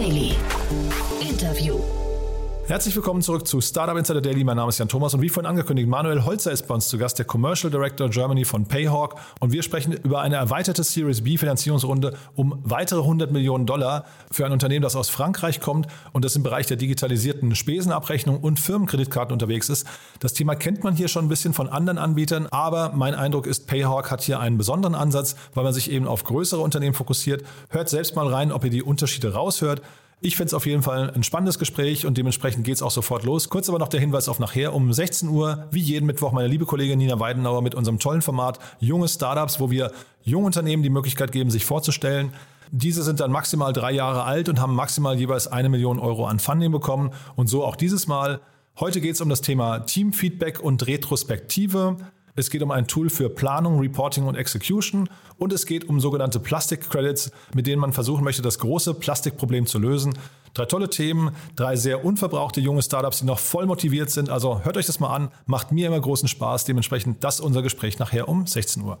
Daily. Herzlich willkommen zurück zu Startup Insider Daily. Mein Name ist Jan Thomas und wie vorhin angekündigt, Manuel Holzer ist bei uns zu Gast, der Commercial Director Germany von Payhawk. Und wir sprechen über eine erweiterte Series B Finanzierungsrunde um weitere 100 Millionen Dollar für ein Unternehmen, das aus Frankreich kommt und das im Bereich der digitalisierten Spesenabrechnung und Firmenkreditkarten unterwegs ist. Das Thema kennt man hier schon ein bisschen von anderen Anbietern, aber mein Eindruck ist, Payhawk hat hier einen besonderen Ansatz, weil man sich eben auf größere Unternehmen fokussiert. Hört selbst mal rein, ob ihr die Unterschiede raushört. Ich finde es auf jeden Fall ein spannendes Gespräch und dementsprechend geht es auch sofort los. Kurz aber noch der Hinweis auf nachher um 16 Uhr, wie jeden Mittwoch, meine liebe Kollegin Nina Weidenauer mit unserem tollen Format Junge Startups, wo wir jungen Unternehmen die Möglichkeit geben, sich vorzustellen. Diese sind dann maximal drei Jahre alt und haben maximal jeweils eine Million Euro an Funding bekommen. Und so auch dieses Mal. Heute geht es um das Thema Teamfeedback und Retrospektive. Es geht um ein Tool für Planung, Reporting und Execution und es geht um sogenannte Plastic Credits, mit denen man versuchen möchte, das große Plastikproblem zu lösen. Drei tolle Themen, drei sehr unverbrauchte junge Startups, die noch voll motiviert sind. Also hört euch das mal an, macht mir immer großen Spaß. Dementsprechend das unser Gespräch nachher um 16 Uhr.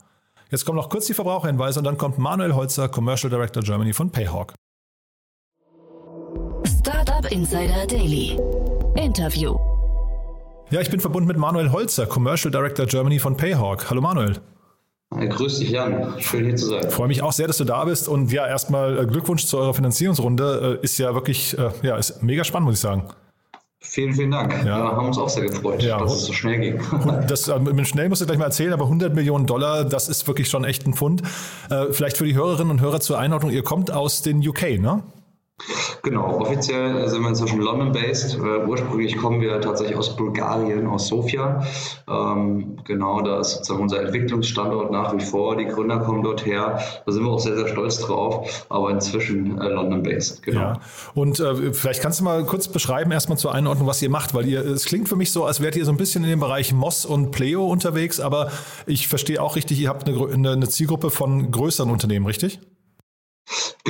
Jetzt kommen noch kurz die Verbraucherhinweise und dann kommt Manuel Holzer, Commercial Director Germany von Payhawk. Startup Insider Daily. Interview. Ja, ich bin verbunden mit Manuel Holzer, Commercial Director Germany von Payhawk. Hallo Manuel. Grüß dich, Jan. Schön hier zu sein. Ich freue mich auch sehr, dass du da bist. Und ja, erstmal äh, Glückwunsch zu eurer Finanzierungsrunde. Äh, ist ja wirklich, äh, ja, ist mega spannend, muss ich sagen. Vielen, vielen Dank. Ja. Wir haben uns auch sehr gefreut, ja. dass es so schnell ging. Das, mit schnell musst du gleich mal erzählen, aber 100 Millionen Dollar, das ist wirklich schon echt ein Pfund. Vielleicht für die Hörerinnen und Hörer zur Einordnung, ihr kommt aus den UK, ne? Genau, offiziell sind wir inzwischen London-based. Äh, ursprünglich kommen wir tatsächlich aus Bulgarien, aus Sofia. Ähm, genau, da ist sozusagen unser Entwicklungsstandort nach wie vor. Die Gründer kommen dort her. Da sind wir auch sehr, sehr stolz drauf, aber inzwischen äh, London-based. Genau. Ja. Und äh, vielleicht kannst du mal kurz beschreiben, erstmal zur Einordnung, was ihr macht, weil ihr, es klingt für mich so, als wärt ihr so ein bisschen in dem Bereich Moss und Pleo unterwegs, aber ich verstehe auch richtig, ihr habt eine, eine Zielgruppe von größeren Unternehmen, richtig?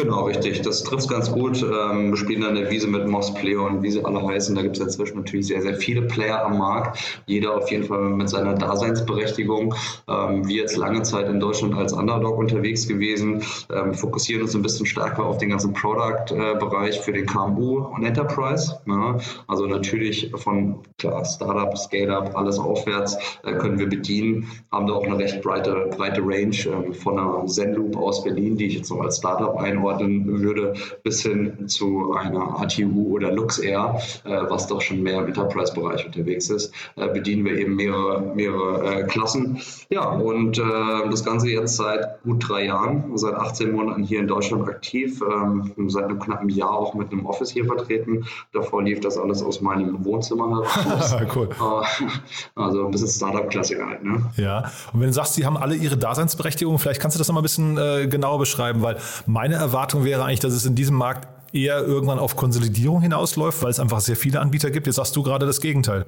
Genau, richtig. Das trifft ganz gut. Ähm, wir spielen dann der Wiese mit Moss Player und wie sie alle heißen. Da gibt es inzwischen natürlich sehr, sehr viele Player am Markt. Jeder auf jeden Fall mit seiner Daseinsberechtigung. Ähm, wir jetzt lange Zeit in Deutschland als Underdog unterwegs gewesen, ähm, fokussieren uns ein bisschen stärker auf den ganzen Product-Bereich für den KMU und Enterprise. Ja, also natürlich von klar, Startup, Scale-Up, alles aufwärts äh, können wir bedienen. Haben da auch eine recht breite, breite Range äh, von einer Zenloop aus Berlin, die ich jetzt noch als Startup einordne einordnen würde, bis hin zu einer ATU oder LuxAir, äh, was doch schon mehr im Enterprise-Bereich unterwegs ist, äh, bedienen wir eben mehrere, mehrere äh, Klassen. Ja, und das Ganze jetzt seit gut drei Jahren, seit 18 Monaten hier in Deutschland aktiv, ähm, seit einem knappen Jahr auch mit einem Office hier vertreten. Davor lief das alles aus meinem Wohnzimmer heraus. cool. Also ein bisschen Startup-Klassiker halt. Ne? Ja, und wenn du sagst, sie haben alle ihre Daseinsberechtigung, vielleicht kannst du das nochmal ein bisschen äh, genauer beschreiben, weil meine Erwartung wäre eigentlich, dass es in diesem Markt eher irgendwann auf Konsolidierung hinausläuft, weil es einfach sehr viele Anbieter gibt. Jetzt sagst du gerade das Gegenteil.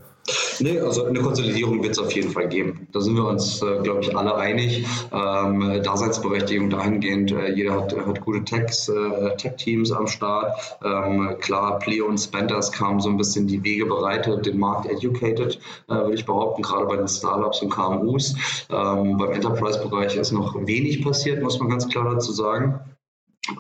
Nee, also eine Konsolidierung wird es auf jeden Fall geben. Da sind wir uns, äh, glaube ich, alle einig. Ähm, Daseinsberechtigung dahingehend, äh, jeder hat, hat gute Techs, äh, Tech-Teams am Start. Ähm, klar, Pleo und Spenders kamen so ein bisschen die Wege bereitet, den Markt educated, äh, würde ich behaupten, gerade bei den Startups und KMUs. Ähm, beim Enterprise-Bereich ist noch wenig passiert, muss man ganz klar dazu sagen.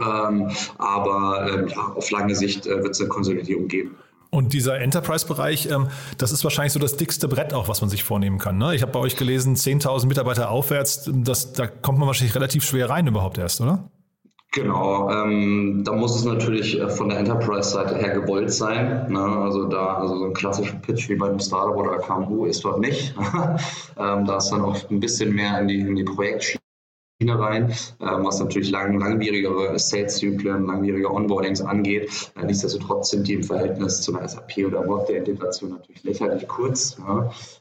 Ähm, aber ähm, ja, auf lange Sicht äh, wird es eine Konsolidierung geben. Und dieser Enterprise-Bereich, ähm, das ist wahrscheinlich so das dickste Brett auch, was man sich vornehmen kann. Ne? Ich habe bei euch gelesen, 10.000 Mitarbeiter aufwärts, das, da kommt man wahrscheinlich relativ schwer rein überhaupt erst, oder? Genau, ähm, da muss es natürlich äh, von der Enterprise-Seite her gewollt sein. Ne? Also da, also so ein klassischer Pitch wie bei einem Startup oder KMU ist dort nicht. ähm, da ist dann auch ein bisschen mehr in die, in die Projektschiene rein, ähm, was natürlich lang, langwierigere Sales-Zyklen, langwierige Onboardings angeht. Äh, nichtsdestotrotz sind die im Verhältnis zu einer SAP oder Workday-Integration natürlich lächerlich kurz.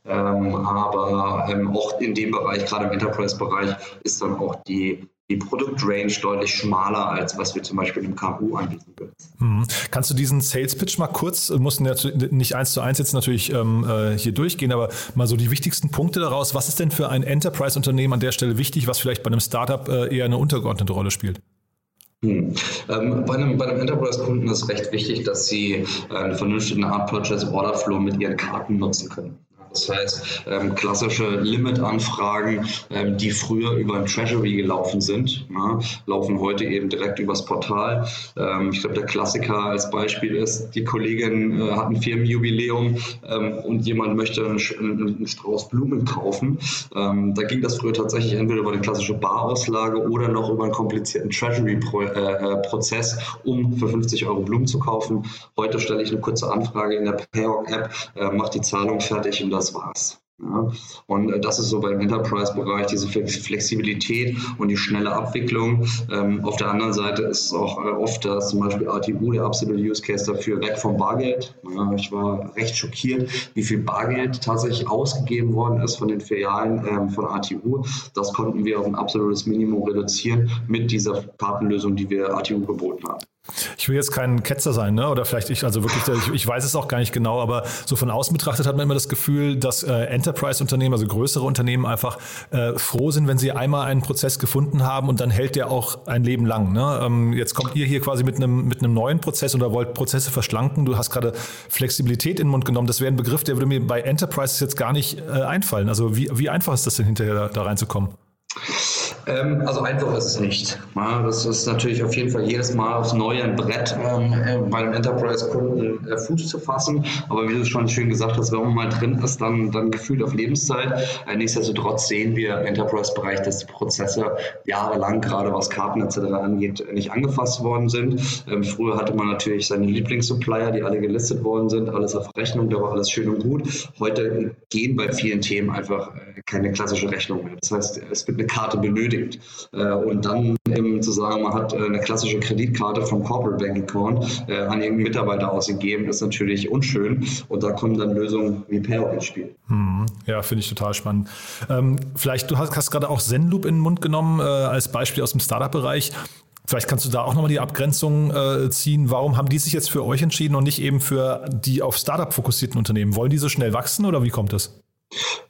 Ähm, aber ähm, auch in dem Bereich, gerade im Enterprise-Bereich, ist dann auch die die Produktrange deutlich schmaler, als was wir zum Beispiel im KMU anbieten würden. Mhm. Kannst du diesen Sales Pitch mal kurz, mussten nicht eins zu eins jetzt natürlich ähm, äh, hier durchgehen, aber mal so die wichtigsten Punkte daraus. Was ist denn für ein Enterprise-Unternehmen an der Stelle wichtig, was vielleicht bei einem Startup äh, eher eine untergeordnete Rolle spielt? Hm. Ähm, bei einem, bei einem Enterprise-Kunden ist recht wichtig, dass sie äh, einen vernünftigen Art Purchase Order Flow mit ihren Karten nutzen können. Das heißt, ähm, klassische Limit-Anfragen, ähm, die früher über ein Treasury gelaufen sind, na, laufen heute eben direkt übers Portal. Ähm, ich glaube, der Klassiker als Beispiel ist, die Kollegin äh, hat ein Firmenjubiläum ähm, und jemand möchte einen, einen, Strauß Blumen kaufen. Ähm, da ging das früher tatsächlich entweder über eine klassische Barauslage oder noch über einen komplizierten Treasury-Prozess, äh, um für 50 Euro Blumen zu kaufen. Heute stelle ich eine kurze Anfrage in der Payhawk-App, äh, mache die Zahlung fertig und das war's. Ja, und äh, das ist so beim Enterprise-Bereich diese Flexibilität und die schnelle Abwicklung. Ähm, auf der anderen Seite ist es auch äh, oft, dass zum Beispiel ATU der absolute Use Case dafür weg vom Bargeld. Ja, ich war recht schockiert, wie viel Bargeld tatsächlich ausgegeben worden ist von den Filialen ähm, von ATU. Das konnten wir auf ein absolutes Minimum reduzieren mit dieser Kartenlösung, die wir ATU geboten haben. Ich will jetzt kein Ketzer sein, ne? oder vielleicht ich, also wirklich, ich, ich, weiß es auch gar nicht genau, aber so von außen betrachtet hat man immer das Gefühl, dass äh, Enterprise-Unternehmen, also größere Unternehmen einfach äh, froh sind, wenn sie einmal einen Prozess gefunden haben und dann hält der auch ein Leben lang. Ne? Ähm, jetzt kommt ihr hier quasi mit einem, mit einem neuen Prozess oder wollt Prozesse verschlanken. Du hast gerade Flexibilität in den Mund genommen. Das wäre ein Begriff, der würde mir bei Enterprises jetzt gar nicht äh, einfallen. Also wie, wie einfach ist das denn hinterher da, da reinzukommen? Ähm, also einfach ist es nicht. das ist natürlich auf jeden Fall jedes Mal aufs Neue ein Brett, ähm, äh, bei einem Enterprise-Kunden äh, Fuß zu fassen. Aber wie du schon schön gesagt hast, wenn man mal drin ist, dann, dann gefühlt auf Lebenszeit. Äh, nichtsdestotrotz sehen wir im Enterprise-Bereich, dass die Prozesse jahrelang, gerade was Karten etc. angeht, nicht angefasst worden sind. Ähm, früher hatte man natürlich seine Lieblingssupplier, die alle gelistet worden sind, alles auf Rechnung, da war alles schön und gut. Heute gehen bei vielen Themen einfach keine klassische Rechnung mehr. Das heißt, es wird eine Karte benötigt. Äh, und dann eben zu sagen, man hat äh, eine klassische Kreditkarte vom Corporate Bank Account äh, an irgendeinen Mitarbeiter ausgegeben, ist natürlich unschön. Und da kommen dann Lösungen wie Payout ins Spiel. Hm, ja, finde ich total spannend. Ähm, vielleicht, du hast, hast gerade auch Zenloop in den Mund genommen äh, als Beispiel aus dem Startup-Bereich. Vielleicht kannst du da auch nochmal die Abgrenzung äh, ziehen. Warum haben die sich jetzt für euch entschieden und nicht eben für die auf Startup fokussierten Unternehmen? Wollen die so schnell wachsen oder wie kommt das?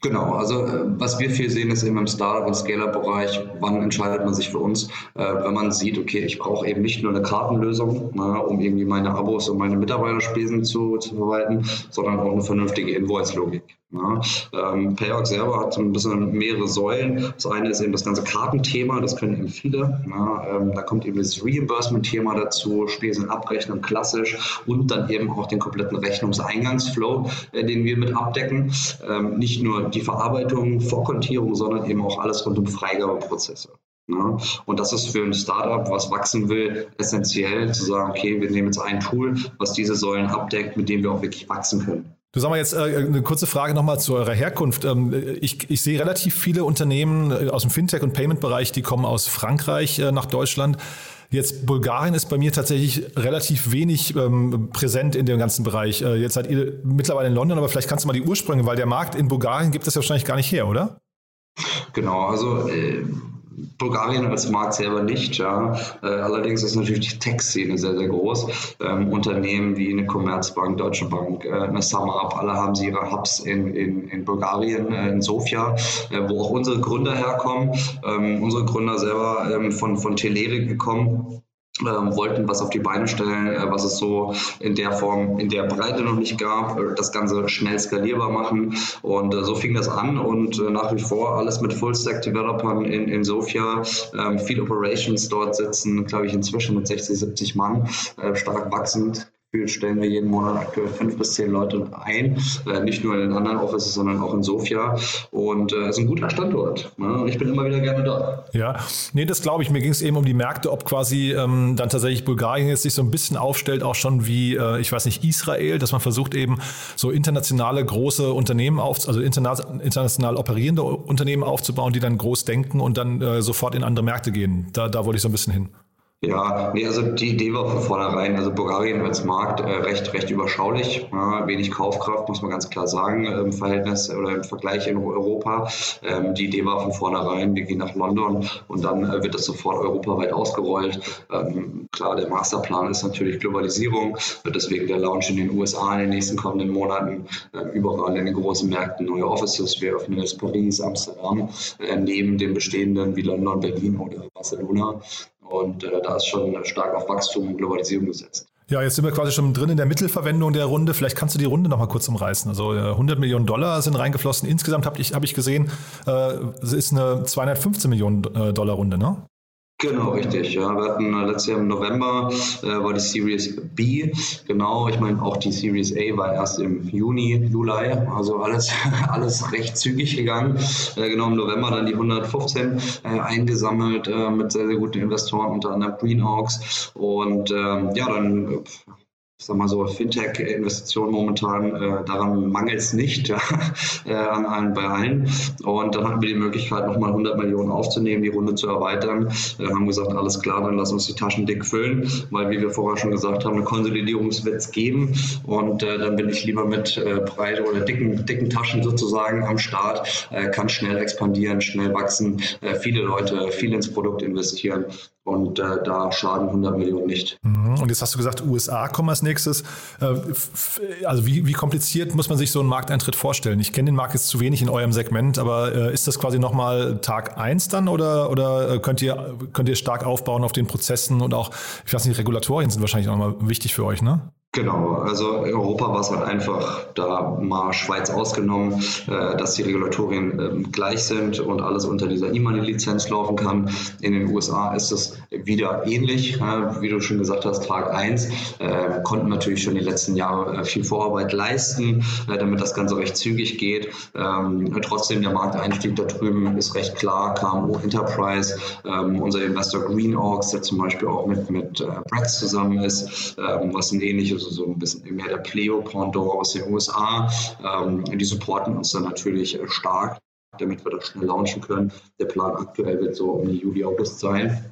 Genau, also äh, was wir viel sehen, ist eben im Startup- und Scaler-Bereich, wann entscheidet man sich für uns, äh, wenn man sieht, okay, ich brauche eben nicht nur eine Kartenlösung, ne, um irgendwie meine Abos und meine Mitarbeiterspesen zu, zu verwalten, sondern auch eine vernünftige Invoice-Logik. Ja, ähm, Payox selber hat ein bisschen mehrere Säulen. Das eine ist eben das ganze Kartenthema, das können eben viele. Ja, ähm, da kommt eben das Reimbursement-Thema dazu, Spesenabrechnung klassisch und dann eben auch den kompletten Rechnungseingangsflow, äh, den wir mit abdecken. Ähm, nicht nur die Verarbeitung, Vorkontierung, sondern eben auch alles rund um Freigabeprozesse. Ja, und das ist für ein Startup, was wachsen will, essentiell zu sagen, okay, wir nehmen jetzt ein Tool, was diese Säulen abdeckt, mit dem wir auch wirklich wachsen können. Du sag mal jetzt äh, eine kurze Frage nochmal zu eurer Herkunft. Ähm, ich, ich sehe relativ viele Unternehmen äh, aus dem Fintech- und Payment-Bereich, die kommen aus Frankreich äh, nach Deutschland. Jetzt Bulgarien ist bei mir tatsächlich relativ wenig ähm, präsent in dem ganzen Bereich. Äh, jetzt seid ihr mittlerweile in London, aber vielleicht kannst du mal die Ursprünge, weil der Markt in Bulgarien gibt es ja wahrscheinlich gar nicht her, oder? Genau, also äh, Bulgarien als Markt selber nicht, ja. Äh, allerdings ist natürlich die Tech-Szene sehr, sehr groß. Ähm, Unternehmen wie eine Commerzbank, Deutsche Bank, äh, eine SumUp, alle haben sie ihre Hubs in, in, in Bulgarien, äh, in Sofia, äh, wo auch unsere Gründer herkommen. Ähm, unsere Gründer selber ähm, von, von Telerik gekommen wollten was auf die Beine stellen, äh, was es so in der Form, in der Breite noch nicht gab, äh, das Ganze schnell skalierbar machen. Und äh, so fing das an und nach wie vor alles mit Full-Stack-Developern in, in Sofia, ähm, viel Operations dort sitzen, glaube ich, inzwischen mit 60, 70 Mann, äh, stark wachsend stellen wir jeden Monat aktuell fünf bis zehn Leute ein, äh, nicht nur in den anderen Offices, sondern auch in Sofia. Und es äh, ist ein guter Standort. Ne? Ich bin immer wieder gerne da. Ja, nee, das glaube ich. Mir ging es eben um die Märkte, ob quasi ähm, dann tatsächlich Bulgarien jetzt sich so ein bisschen aufstellt, auch schon wie, äh, ich weiß nicht, Israel, dass man versucht eben so internationale große Unternehmen auf, also international, international operierende Unternehmen aufzubauen, die dann groß denken und dann äh, sofort in andere Märkte gehen. Da, da wollte ich so ein bisschen hin. Ja, nee, also die Idee war von vornherein, also Bulgarien als Markt äh, recht, recht überschaulich, ja, wenig Kaufkraft, muss man ganz klar sagen, im Verhältnis oder im Vergleich in Europa. Ähm, die Idee war von vornherein, wir gehen nach London und dann äh, wird das sofort europaweit ausgerollt. Ähm, klar, der Masterplan ist natürlich Globalisierung, wird deswegen der Launch in den USA in den nächsten kommenden Monaten äh, überall in den großen Märkten neue Offices. Wir öffnen jetzt Paris, Amsterdam, äh, neben den bestehenden wie London, Berlin oder Barcelona. Und äh, da ist schon stark auf Wachstum und Globalisierung gesetzt. Ja, jetzt sind wir quasi schon drin in der Mittelverwendung der Runde. Vielleicht kannst du die Runde nochmal kurz umreißen. Also 100 äh, Millionen Dollar sind reingeflossen. Insgesamt habe ich, hab ich gesehen, äh, es ist eine 215 Millionen äh, Dollar Runde, ne? Genau, richtig. Ja, wir hatten äh, letztes Jahr im November äh, war die Series B. Genau, ich meine auch die Series A war erst im Juni, Juli. Also alles, alles recht zügig gegangen. Äh, genau im November dann die 115 äh, eingesammelt äh, mit sehr, sehr guten Investoren, unter anderem Green Hawks. Und ähm, ja, dann ich sag mal so, Fintech-Investitionen momentan, äh, daran mangelt es nicht ja, äh, an allen bei allen. Und dann hatten wir die Möglichkeit, nochmal 100 Millionen aufzunehmen, die Runde zu erweitern. Wir haben gesagt, alles klar, dann lass uns die Taschen dick füllen, weil, wie wir vorher schon gesagt haben, eine Konsolidierung wird es geben. Und äh, dann bin ich lieber mit äh, breiten oder dicken, dicken Taschen sozusagen am Start, äh, kann schnell expandieren, schnell wachsen, äh, viele Leute viel ins Produkt investieren. Und äh, da schaden 100 Millionen nicht. Mhm. Und jetzt hast du gesagt, USA kommen als nächstes. Äh, also wie, wie kompliziert muss man sich so einen Markteintritt vorstellen? Ich kenne den Markt jetzt zu wenig in eurem Segment, aber äh, ist das quasi nochmal Tag 1 dann oder, oder könnt, ihr, könnt ihr stark aufbauen auf den Prozessen und auch, ich weiß nicht, Regulatorien sind wahrscheinlich auch nochmal wichtig für euch, ne? Genau, also Europa war es halt einfach, da mal Schweiz ausgenommen, äh, dass die Regulatorien äh, gleich sind und alles unter dieser E-Money-Lizenz laufen kann. In den USA ist es wieder ähnlich, äh, wie du schon gesagt hast, Tag 1, äh, konnten natürlich schon die letzten Jahre äh, viel Vorarbeit leisten, äh, damit das Ganze recht zügig geht. Ähm, trotzdem der Markteinstieg da drüben ist recht klar, KMU Enterprise, ähm, unser Investor Green Orgs, der zum Beispiel auch mit, mit Bratz zusammen ist, ähm, was ein ähnliches also so ein bisschen mehr der Pleo-Pendant aus den USA. Ähm, die supporten uns dann natürlich äh, stark, damit wir das schnell launchen können. Der Plan aktuell wird so um Juli, August sein.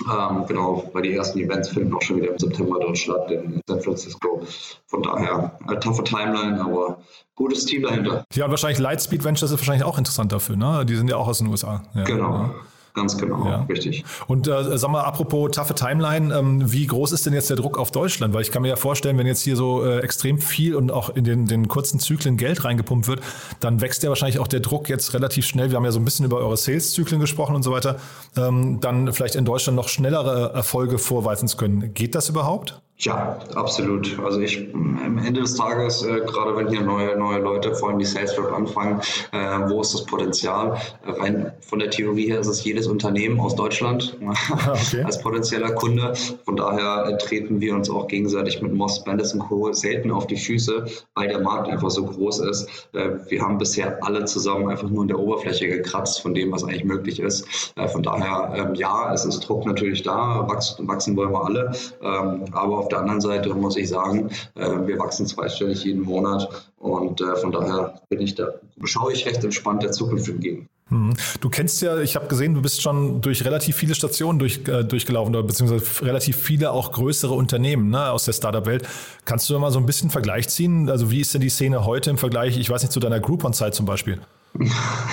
Ähm, genau, weil die ersten Events finden auch schon wieder im September dort statt in San Francisco. Von daher eine taffe Timeline, aber gutes Team dahinter. Ja, und wahrscheinlich Lightspeed Ventures ist wahrscheinlich auch interessant dafür, ne? Die sind ja auch aus den USA. Ja, genau. Ja. Ganz genau, ja. richtig. Und äh, sag mal, apropos taffe Timeline, ähm, wie groß ist denn jetzt der Druck auf Deutschland? Weil ich kann mir ja vorstellen, wenn jetzt hier so äh, extrem viel und auch in den, den kurzen Zyklen Geld reingepumpt wird, dann wächst ja wahrscheinlich auch der Druck jetzt relativ schnell. Wir haben ja so ein bisschen über eure Sales-Zyklen gesprochen und so weiter. Ähm, dann vielleicht in Deutschland noch schnellere Erfolge vorweisen zu können. Geht das überhaupt? Ja, absolut. Also ich am Ende des Tages, äh, gerade wenn hier neue, neue Leute, vor allem die Sales Rep anfangen, äh, wo ist das Potenzial? Rein von der Theorie her ist es jedes Unternehmen aus Deutschland okay. als potenzieller Kunde. Von daher äh, treten wir uns auch gegenseitig mit Moss, Bandis Co. selten auf die Füße, weil der Markt einfach so groß ist. Äh, wir haben bisher alle zusammen einfach nur in der Oberfläche gekratzt von dem, was eigentlich möglich ist. Äh, von daher, ähm, ja, es ist Druck natürlich da, wachsen, wachsen wollen wir alle, ähm, aber auf der anderen Seite muss ich sagen, äh, wir wachsen zweistellig jeden Monat und äh, von daher bin ich da, schaue ich recht entspannt der Zukunft entgegen. Mhm. Du kennst ja, ich habe gesehen, du bist schon durch relativ viele Stationen durch, äh, durchgelaufen, beziehungsweise relativ viele auch größere Unternehmen ne, aus der Startup-Welt. Kannst du da mal so ein bisschen Vergleich ziehen? Also wie ist denn die Szene heute im Vergleich, ich weiß nicht, zu deiner Groupon-Zeit zum Beispiel?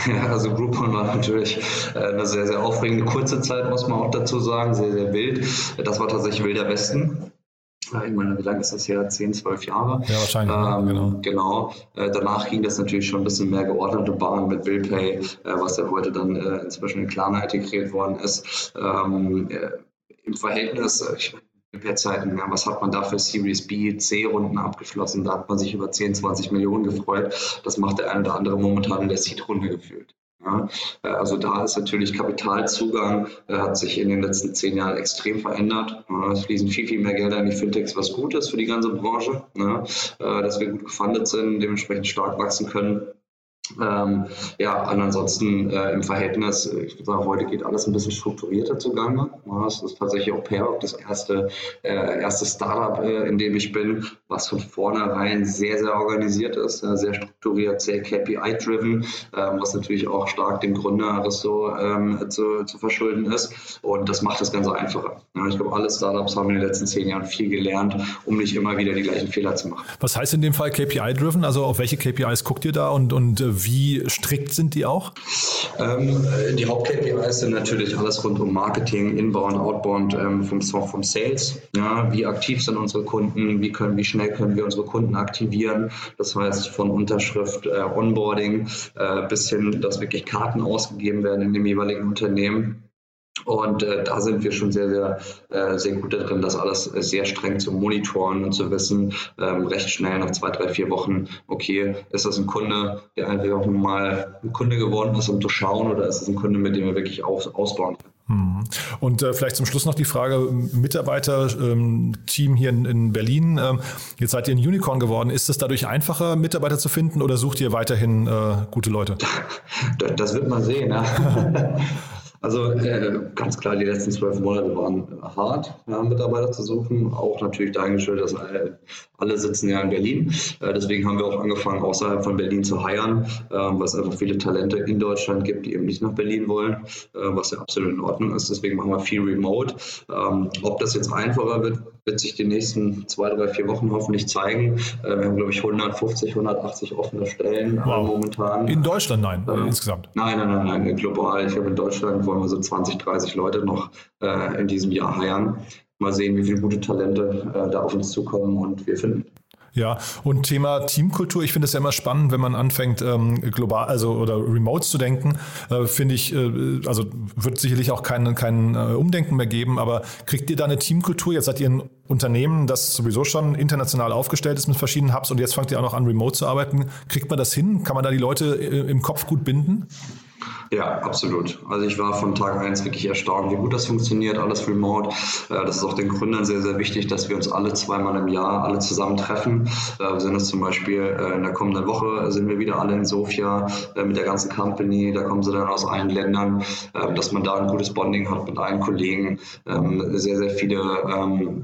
Ja, also Groupon war natürlich äh, eine sehr, sehr aufregende kurze Zeit, muss man auch dazu sagen, sehr, sehr wild. Das war tatsächlich Wilder Westen ich meine, wie lange ist das her? 10, 12 Jahre. Ja, wahrscheinlich. Ähm, genau. genau. Äh, danach ging das natürlich schon ein bisschen mehr geordnete Bahn mit BillPay, äh, was ja heute dann äh, inzwischen in Klarna integriert worden ist. Ähm, äh, Im Verhältnis, äh, ich Zeiten, ja, was hat man da für Series B, C-Runden abgeschlossen? Da hat man sich über 10, 20 Millionen gefreut. Das macht der eine oder andere momentan in der Seed-Runde gefühlt. Ja, äh, also da ist natürlich Kapitalzugang, äh, hat sich in den letzten zehn Jahren extrem verändert. Es fließen viel, viel mehr Gelder in die Fintechs, was gut ist für die ganze Branche, ne? dass wir gut gefundet sind, dementsprechend stark wachsen können. Ähm, ja, und ansonsten äh, im Verhältnis, äh, ich würde sagen, heute geht alles ein bisschen strukturierter zugange. Ja, es ist tatsächlich auch Pair, das erste, äh, erste Startup, äh, in dem ich bin, was von vornherein sehr, sehr organisiert ist, sehr strukturiert, sehr KPI-driven, ähm, was natürlich auch stark dem Gründer so ähm, zu, zu, verschulden ist. Und das macht das Ganze einfacher. Ja, ich glaube, alle Startups haben in den letzten zehn Jahren viel gelernt, um nicht immer wieder die gleichen Fehler zu machen. Was heißt in dem Fall KPI-driven? Also auf welche KPIs guckt ihr da und, und äh, wie strikt sind die auch? Ähm, die Haupt-KPIs sind natürlich alles rund um Marketing, Inbound, Outbound, ähm, vom, vom Sales. Ja, wie aktiv sind unsere Kunden? Wie, können, wie schnell können wir unsere Kunden aktivieren? Das heißt, von Unterschrift, äh, Onboarding äh, bis hin, dass wirklich Karten ausgegeben werden in dem jeweiligen Unternehmen. Und äh, da sind wir schon sehr, sehr, äh, sehr gut darin, das alles sehr streng zu monitoren und zu wissen, ähm, recht schnell nach zwei, drei, vier Wochen, okay, ist das ein Kunde, der einfach auch mal ein Kunde geworden ist, um zu schauen, oder ist es ein Kunde, mit dem wir wirklich aus, ausbauen können? Mhm. Und äh, vielleicht zum Schluss noch die Frage, Mitarbeiter-Team ähm, hier in, in Berlin, ähm, jetzt seid ihr ein Unicorn geworden, ist es dadurch einfacher, Mitarbeiter zu finden oder sucht ihr weiterhin äh, gute Leute? Das, das wird man sehen. Ja. Also äh, ganz klar, die letzten zwölf Monate waren hart, ja, Mitarbeiter zu suchen. Auch natürlich dahingestellt, dass alle, alle sitzen ja in Berlin. Äh, deswegen haben wir auch angefangen, außerhalb von Berlin zu heiern, äh, weil es einfach viele Talente in Deutschland gibt, die eben nicht nach Berlin wollen, äh, was ja absolut in Ordnung ist. Deswegen machen wir viel Remote. Ähm, ob das jetzt einfacher wird, wird sich die nächsten zwei, drei, vier Wochen hoffentlich zeigen. Äh, wir haben, glaube ich, 150, 180 offene Stellen äh, wow. momentan. In Deutschland, nein, äh, insgesamt? Nein, nein, nein, nein, global. Ich glaube, in Deutschland wollen wir so 20, 30 Leute noch äh, in diesem Jahr heiern. Mal sehen, wie viele gute Talente äh, da auf uns zukommen und wir finden. Ja, und Thema Teamkultur, ich finde es ja immer spannend, wenn man anfängt, ähm, global, also oder remote zu denken, äh, finde ich, äh, also wird sicherlich auch kein, kein äh, Umdenken mehr geben, aber kriegt ihr da eine Teamkultur? Jetzt seid ihr ein Unternehmen, das sowieso schon international aufgestellt ist mit verschiedenen Hubs und jetzt fangt ihr auch noch an, remote zu arbeiten. Kriegt man das hin? Kann man da die Leute äh, im Kopf gut binden? Ja, absolut. Also ich war von Tag 1 wirklich erstaunt, wie gut das funktioniert, alles remote. Äh, das ist auch den Gründern sehr, sehr wichtig, dass wir uns alle zweimal im Jahr alle zusammen treffen. Äh, wir sind jetzt zum Beispiel äh, in der kommenden Woche sind wir wieder alle in Sofia mit der ganzen Company. Da kommen sie dann aus allen Ländern, dass man da ein gutes Bonding hat mit allen Kollegen. Ähm, sehr, sehr viele ähm,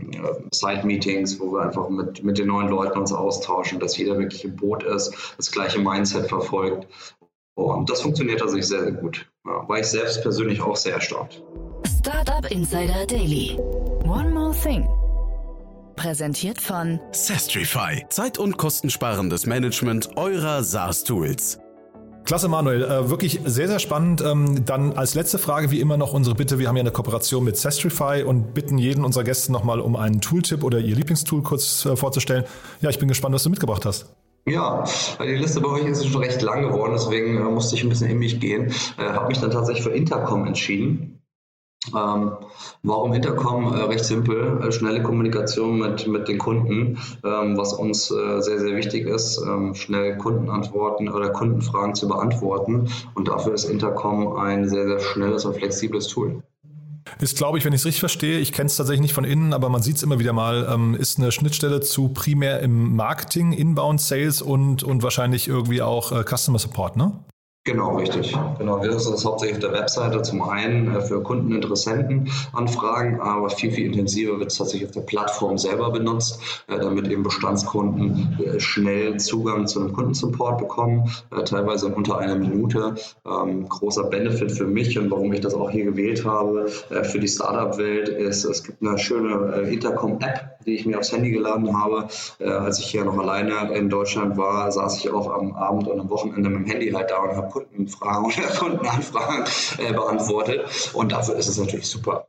Side-Meetings, wo wir einfach mit, mit den neuen Leuten uns austauschen, dass jeder wirklich im Boot ist, das gleiche Mindset verfolgt. Und das funktioniert also sehr, sehr gut. Ja, war ich selbst persönlich auch sehr erstaunt. Startup Insider Daily. One more thing. Präsentiert von Sestrify. Zeit- und kostensparendes Management eurer SaaS-Tools. Klasse, Manuel. Äh, wirklich sehr, sehr spannend. Ähm, dann als letzte Frage, wie immer noch unsere Bitte. Wir haben ja eine Kooperation mit Sestrify und bitten jeden unserer Gäste nochmal um einen Tooltip oder ihr Lieblingstool kurz äh, vorzustellen. Ja, ich bin gespannt, was du mitgebracht hast. Ja, die Liste bei euch ist schon recht lang geworden, deswegen äh, musste ich ein bisschen in mich gehen. Äh, Habe mich dann tatsächlich für Intercom entschieden. Ähm, warum Intercom? Äh, recht simpel, äh, schnelle Kommunikation mit, mit den Kunden, ähm, was uns äh, sehr, sehr wichtig ist, ähm, schnell Kundenantworten oder Kundenfragen zu beantworten. Und dafür ist Intercom ein sehr, sehr schnelles und flexibles Tool. Ist, glaube ich, wenn ich es richtig verstehe, ich kenne es tatsächlich nicht von innen, aber man sieht es immer wieder mal, ähm, ist eine Schnittstelle zu primär im Marketing, Inbound Sales und, und wahrscheinlich irgendwie auch äh, Customer Support, ne? Genau, richtig. Genau, wir nutzen das hauptsächlich auf der Webseite zum einen äh, für Kunden, Interessenten Anfragen, aber viel, viel intensiver wird es tatsächlich auf der Plattform selber benutzt, äh, damit eben Bestandskunden äh, schnell Zugang zu einem Kundensupport bekommen, teilweise in unter einer Minute. Ähm, großer Benefit für mich und warum ich das auch hier gewählt habe für die Startup-Welt ist, es gibt eine schöne Intercom-App, die ich mir aufs Handy geladen habe. Als ich hier noch alleine in Deutschland war, saß ich auch am Abend und am Wochenende mit dem Handy halt da und habe Kundenfragen oder Kundenanfragen äh, beantwortet. Und dafür ist es natürlich super.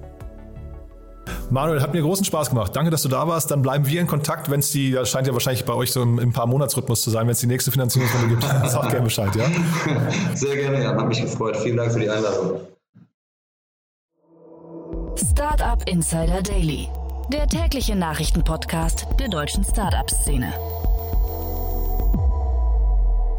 Manuel, hat mir großen Spaß gemacht. Danke, dass du da warst. Dann bleiben wir in Kontakt, wenn es die, das scheint ja wahrscheinlich bei euch so im, im paar Monatsrhythmus zu sein, wenn es die nächste Finanzierungsrunde gibt. Sag gerne Bescheid, ja? Sehr gerne, ja. Hat mich gefreut. Vielen Dank für die Einladung. Startup Insider Daily, der tägliche Nachrichtenpodcast der deutschen Startup-Szene.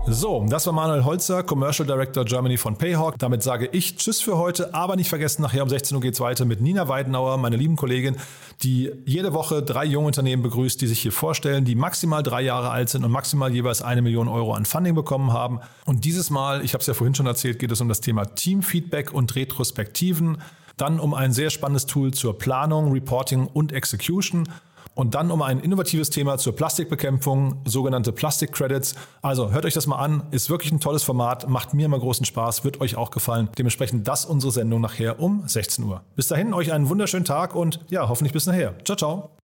So, das war Manuel Holzer, Commercial Director Germany von Payhawk. Damit sage ich Tschüss für heute, aber nicht vergessen, nachher um 16 Uhr geht es weiter mit Nina Weidenauer, meine lieben Kollegin, die jede Woche drei junge Unternehmen begrüßt, die sich hier vorstellen, die maximal drei Jahre alt sind und maximal jeweils eine Million Euro an Funding bekommen haben. Und dieses Mal, ich habe es ja vorhin schon erzählt, geht es um das Thema Teamfeedback und Retrospektiven, dann um ein sehr spannendes Tool zur Planung, Reporting und Execution und dann um ein innovatives Thema zur Plastikbekämpfung, sogenannte Plastic Credits. Also hört euch das mal an, ist wirklich ein tolles Format, macht mir immer großen Spaß, wird euch auch gefallen. Dementsprechend das unsere Sendung nachher um 16 Uhr. Bis dahin euch einen wunderschönen Tag und ja, hoffentlich bis nachher. Ciao, ciao.